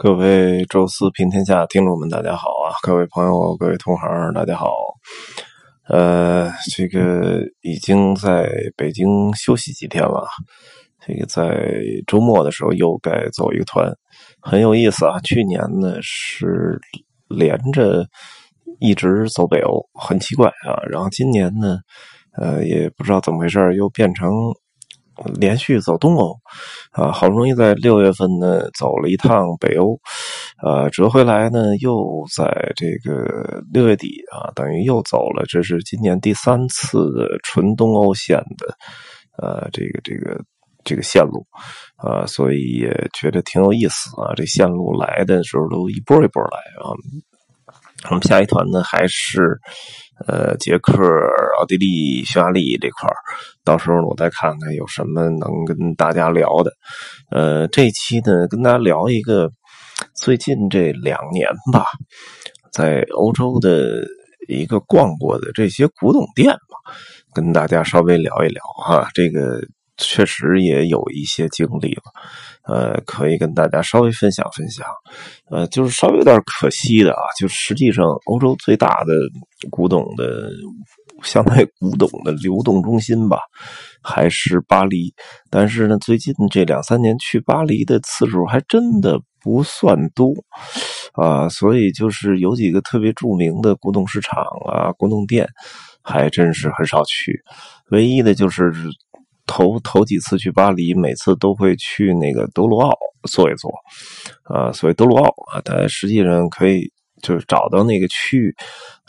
各位周四平天下听众们，大家好啊！各位朋友，各位同行，大家好。呃，这个已经在北京休息几天了，这个在周末的时候又该走一个团，很有意思啊。去年呢是连着一直走北欧，很奇怪啊。然后今年呢，呃，也不知道怎么回事，又变成。连续走东欧，啊，好不容易在六月份呢走了一趟北欧，呃，折回来呢又在这个六月底啊，等于又走了，这是今年第三次的纯东欧线的，呃，这个这个这个线路，啊，所以也觉得挺有意思啊。这线路来的时候都一波一波来啊。我们下一团呢还是。呃，捷克、奥地利、匈牙利这块到时候我再看看有什么能跟大家聊的。呃，这期呢，跟大家聊一个最近这两年吧，在欧洲的一个逛过的这些古董店吧，跟大家稍微聊一聊哈。这个确实也有一些经历了。呃，可以跟大家稍微分享分享，呃，就是稍微有点可惜的啊，就实际上欧洲最大的古董的，相当于古董的流动中心吧，还是巴黎。但是呢，最近这两三年去巴黎的次数还真的不算多啊，所以就是有几个特别著名的古董市场啊、古董店，还真是很少去。唯一的就是。头头几次去巴黎，每次都会去那个德鲁奥坐一坐，啊，所谓德鲁奥啊，它实际上可以。就是找到那个区域，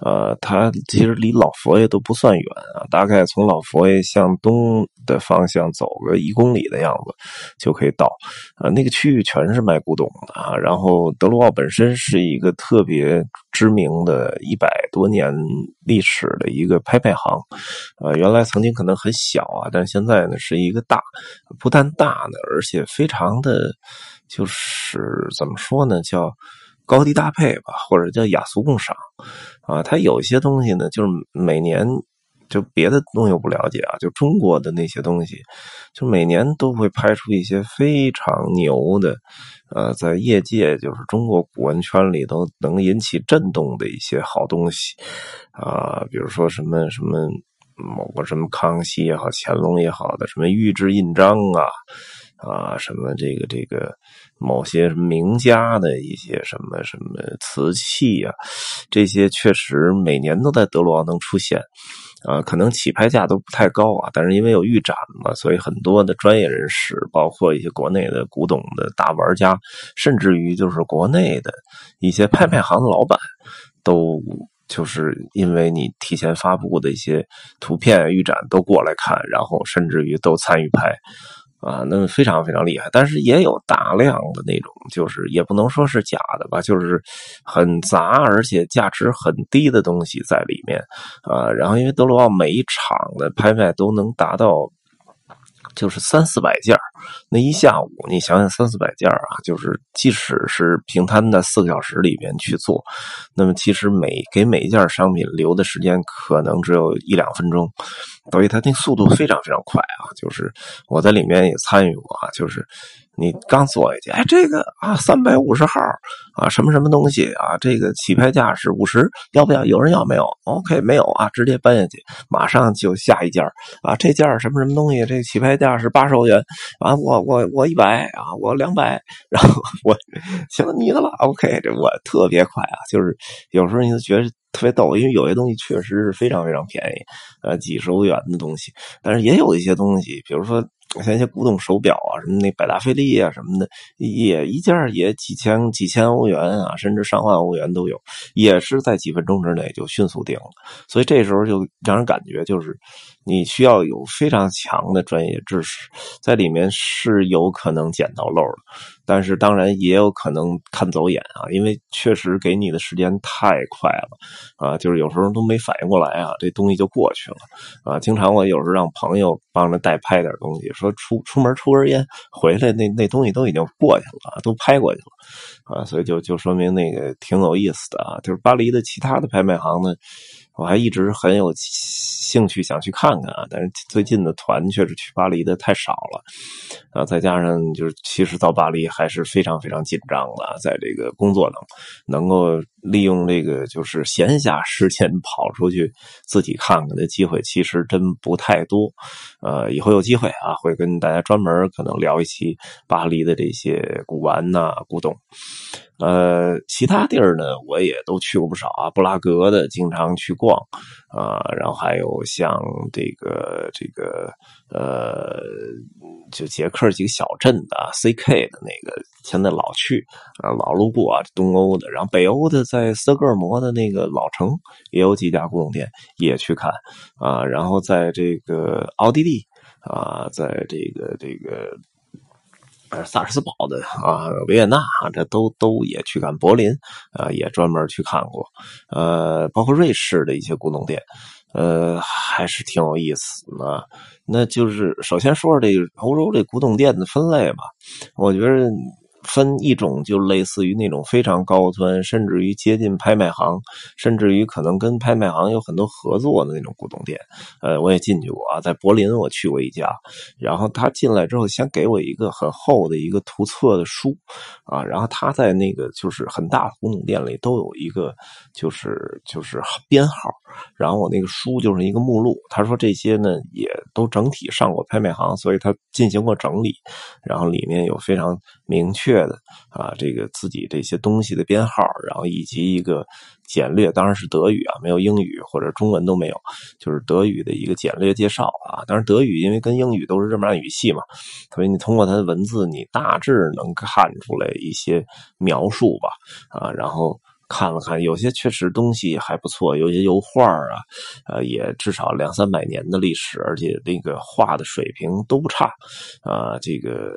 呃，它其实离老佛爷都不算远啊，大概从老佛爷向东的方向走个一公里的样子就可以到。啊，那个区域全是卖古董的啊。然后德鲁奥本身是一个特别知名的一百多年历史的一个拍卖行，呃，原来曾经可能很小啊，但现在呢是一个大，不但大呢，而且非常的，就是怎么说呢，叫。高低搭配吧，或者叫雅俗共赏，啊，它有一些东西呢，就是每年就别的东西我不了解啊，就中国的那些东西，就每年都会拍出一些非常牛的，呃，在业界就是中国古文圈里都能引起震动的一些好东西，啊，比如说什么什么某个什么康熙也好，乾隆也好的什么御制印章啊。啊，什么这个这个，某些名家的一些什么什么瓷器啊，这些确实每年都在德鲁奥能出现，啊，可能起拍价都不太高啊，但是因为有预展嘛，所以很多的专业人士，包括一些国内的古董的大玩家，甚至于就是国内的一些拍卖行的老板，都就是因为你提前发布的一些图片预展都过来看，然后甚至于都参与拍。啊，那非常非常厉害，但是也有大量的那种，就是也不能说是假的吧，就是很杂而且价值很低的东西在里面啊。然后因为德鲁奥每一场的拍卖都能达到。就是三四百件那一下午你想想三四百件啊，就是即使是平摊在四个小时里面去做，那么其实每给每一件商品留的时间可能只有一两分钟，所以它那速度非常非常快啊。就是我在里面也参与过啊，就是。你刚坐下去，哎，这个啊，三百五十号啊，什么什么东西啊？这个起拍价是五十，要不要？有人要没有？OK，没有啊，直接搬下去，马上就下一件啊。这件什么什么东西？这个起拍价是八十欧元啊，我我我一百啊，我两百，然后我行你的了，OK，这我特别快啊，就是有时候你就觉得特别逗，因为有些东西确实是非常非常便宜，呃，几十欧元的东西，但是也有一些东西，比如说。像一些古董手表啊，什么那百达翡丽啊什么的，也一件也几千几千欧元啊，甚至上万欧元都有，也是在几分钟之内就迅速定了。所以这时候就让人感觉就是。你需要有非常强的专业知识，在里面是有可能捡到漏的，但是当然也有可能看走眼啊，因为确实给你的时间太快了啊，就是有时候都没反应过来啊，这东西就过去了啊。经常我有时候让朋友帮着代拍点东西，说出出门抽根烟回来，那那东西都已经过去了，都拍过去了啊，所以就就说明那个挺有意思的啊。就是巴黎的其他的拍卖行呢。我还一直很有兴趣想去看看啊，但是最近的团确实去巴黎的太少了，啊，再加上就是其实到巴黎还是非常非常紧张的，在这个工作能能够利用这个就是闲暇时间跑出去自己看看的机会，其实真不太多。呃，以后有机会啊，会跟大家专门可能聊一期巴黎的这些古玩呐、古董。呃，其他地儿呢，我也都去过不少啊。布拉格的经常去逛啊，然后还有像这个这个呃，就捷克几个小镇的 CK 的那个，现在老去啊，老路过啊。东欧的，然后北欧的，在斯德哥尔摩的那个老城也有几家古董店，也去看啊。然后在这个奥地利啊，在这个这个。呃，萨尔斯堡的啊，维也纳啊，这都都也去看，柏林啊，也专门去看过，呃，包括瑞士的一些古董店，呃，还是挺有意思的。那就是首先说说这个欧洲这古董店的分类吧，我觉得。分一种就类似于那种非常高端，甚至于接近拍卖行，甚至于可能跟拍卖行有很多合作的那种古董店。呃，我也进去过，在柏林我去过一家，然后他进来之后先给我一个很厚的一个图册的书啊，然后他在那个就是很大的古董店里都有一个就是就是编号，然后我那个书就是一个目录。他说这些呢也都整体上过拍卖行，所以他进行过整理，然后里面有非常明确。的啊，这个自己这些东西的编号，然后以及一个简略，当然是德语啊，没有英语或者中文都没有，就是德语的一个简略介绍啊。当然德语因为跟英语都是日耳曼语系嘛，所以你通过它的文字，你大致能看出来一些描述吧啊，然后。看了看，有些确实东西还不错，有些油画啊，呃，也至少两三百年的历史，而且那个画的水平都不差，啊，这个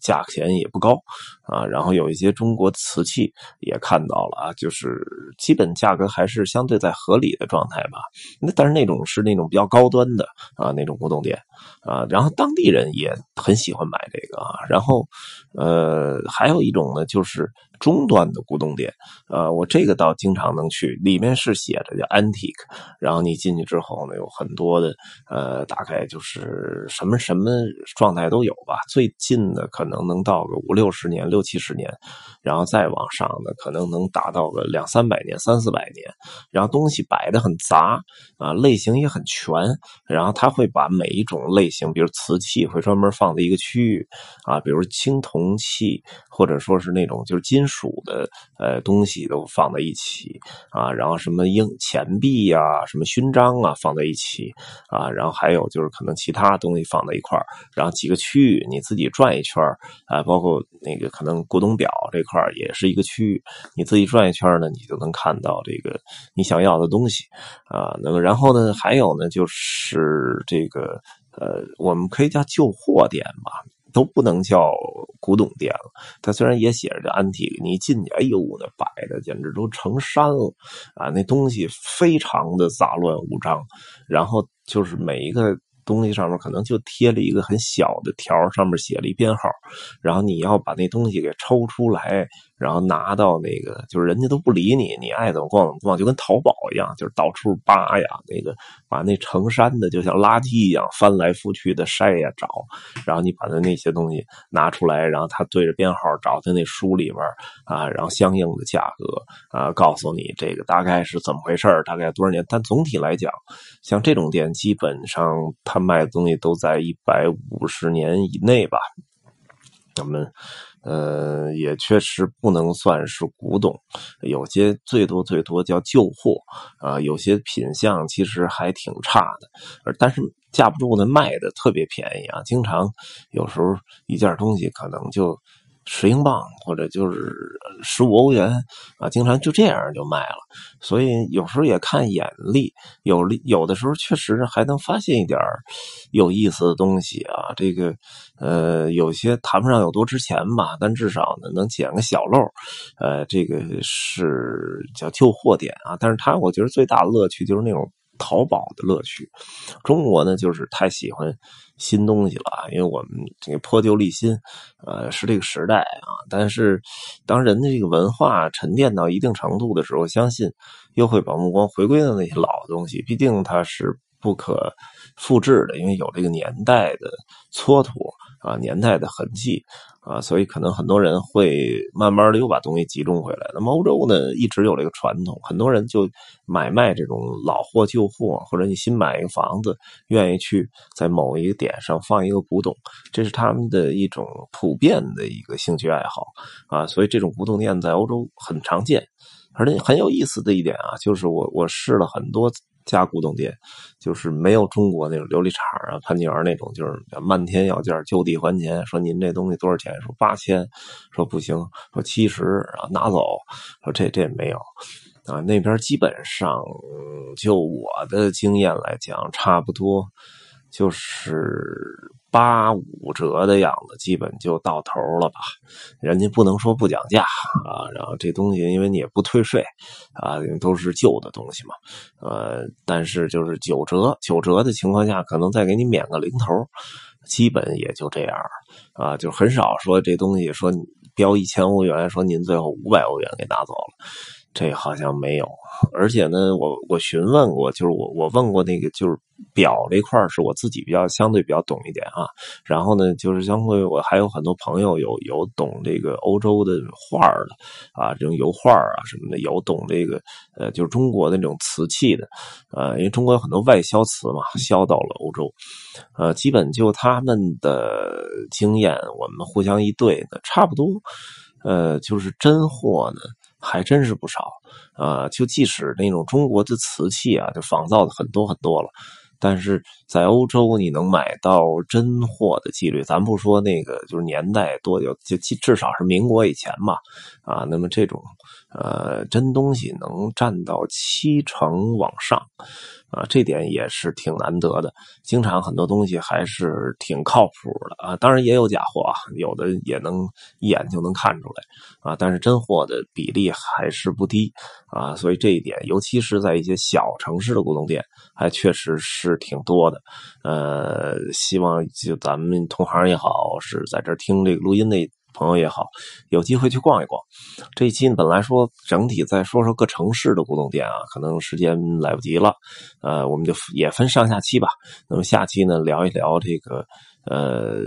价钱也不高，啊，然后有一些中国瓷器也看到了啊，就是基本价格还是相对在合理的状态吧。那但是那种是那种比较高端的啊，那种古董店啊，然后当地人也很喜欢买这个啊，然后呃，还有一种呢，就是。中端的古董店，呃，我这个倒经常能去，里面是写着叫 antique，然后你进去之后呢，有很多的，呃，大概就是什么什么状态都有吧。最近的可能能到个五六十年、六七十年，然后再往上的可能能达到个两三百年、三四百年。然后东西摆的很杂啊，类型也很全。然后他会把每一种类型，比如瓷器，会专门放在一个区域啊，比如青铜器，或者说是那种就是金属。的呃东西都放在一起啊，然后什么硬钱币呀、什么勋章啊放在一起啊，然后还有就是可能其他东西放在一块然后几个区域你自己转一圈啊，包括那个可能古董表这块也是一个区域，你自己转一圈呢，你就能看到这个你想要的东西啊。那么然后呢，还有呢就是这个呃，我们可以叫旧货店吧。都不能叫古董店了，它虽然也写着叫安体，你进去，哎呦，那摆的简直都成山了啊！那东西非常的杂乱无章，然后就是每一个。东西上面可能就贴了一个很小的条，上面写了一编号，然后你要把那东西给抽出来，然后拿到那个，就是人家都不理你，你爱怎么逛怎么逛，就跟淘宝一样，就是到处扒呀，那个把那成山的就像垃圾一样翻来覆去的筛呀找，然后你把它那些东西拿出来，然后他对着编号找他那书里边啊，然后相应的价格啊，告诉你这个大概是怎么回事大概多少年，但总体来讲，像这种店基本上。他卖的东西都在一百五十年以内吧，咱们呃也确实不能算是古董，有些最多最多叫旧货啊，有些品相其实还挺差的，但是架不住呢卖的特别便宜啊，经常有时候一件东西可能就。十英镑或者就是十五欧元啊，经常就这样就卖了。所以有时候也看眼力，有有的时候确实还能发现一点有意思的东西啊。这个呃，有些谈不上有多值钱吧，但至少呢能捡个小漏。呃，这个是叫旧货点啊。但是它我觉得最大的乐趣就是那种。淘宝的乐趣。中国呢，就是太喜欢新东西了，因为我们这个破旧立新，呃，是这个时代啊。但是，当人的这个文化沉淀到一定程度的时候，相信又会把目光回归到那些老东西，毕竟它是不可复制的，因为有这个年代的蹉跎啊，年代的痕迹。啊，所以可能很多人会慢慢的又把东西集中回来。那么欧洲呢，一直有这个传统，很多人就买卖这种老货旧货，或者你新买一个房子，愿意去在某一个点上放一个古董，这是他们的一种普遍的一个兴趣爱好啊。所以这种古董店在欧洲很常见，而且很有意思的一点啊，就是我我试了很多。加古董店，就是没有中国那种琉璃厂啊、潘金园那种，就是漫天要价、就地还钱。说您这东西多少钱？说八千，说不行，说七十，然后拿走。说这这没有啊，那边基本上就我的经验来讲，差不多就是。八五折的样子，基本就到头了吧？人家不能说不讲价啊。然后这东西，因为你也不退税啊，都是旧的东西嘛。呃，但是就是九折，九折的情况下，可能再给你免个零头，基本也就这样啊。就很少说这东西说标一千欧元，说您最后五百欧元给拿走了。这好像没有，而且呢，我我询问过，就是我我问过那个，就是表这块是我自己比较相对比较懂一点啊。然后呢，就是相对我还有很多朋友有有懂这个欧洲的画的啊，这种油画啊什么的，有懂这个呃，就是中国的那种瓷器的，呃，因为中国有很多外销瓷嘛，销到了欧洲，呃，基本就他们的经验，我们互相一对呢，差不多，呃，就是真货呢。还真是不少，啊，就即使那种中国的瓷器啊，就仿造的很多很多了，但是在欧洲你能买到真货的几率，咱不说那个就是年代多久，就至少是民国以前嘛，啊，那么这种呃真东西能占到七成往上。啊，这点也是挺难得的。经常很多东西还是挺靠谱的啊，当然也有假货啊，有的也能一眼就能看出来啊。但是真货的比例还是不低啊，所以这一点，尤其是在一些小城市的古董店，还确实是挺多的。呃，希望就咱们同行也好，是在这听这个录音的。朋友也好，有机会去逛一逛。这一期本来说整体再说说各城市的古董店啊，可能时间来不及了，呃，我们就也分上下期吧。那么下期呢，聊一聊这个。呃，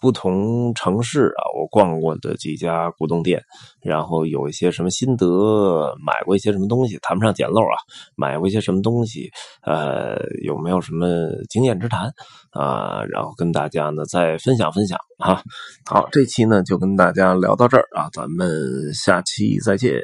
不同城市啊，我逛过的几家古董店，然后有一些什么心得，买过一些什么东西，谈不上捡漏啊，买过一些什么东西，呃，有没有什么经验之谈啊？然后跟大家呢再分享分享啊。好，这期呢就跟大家聊到这儿啊，咱们下期再见。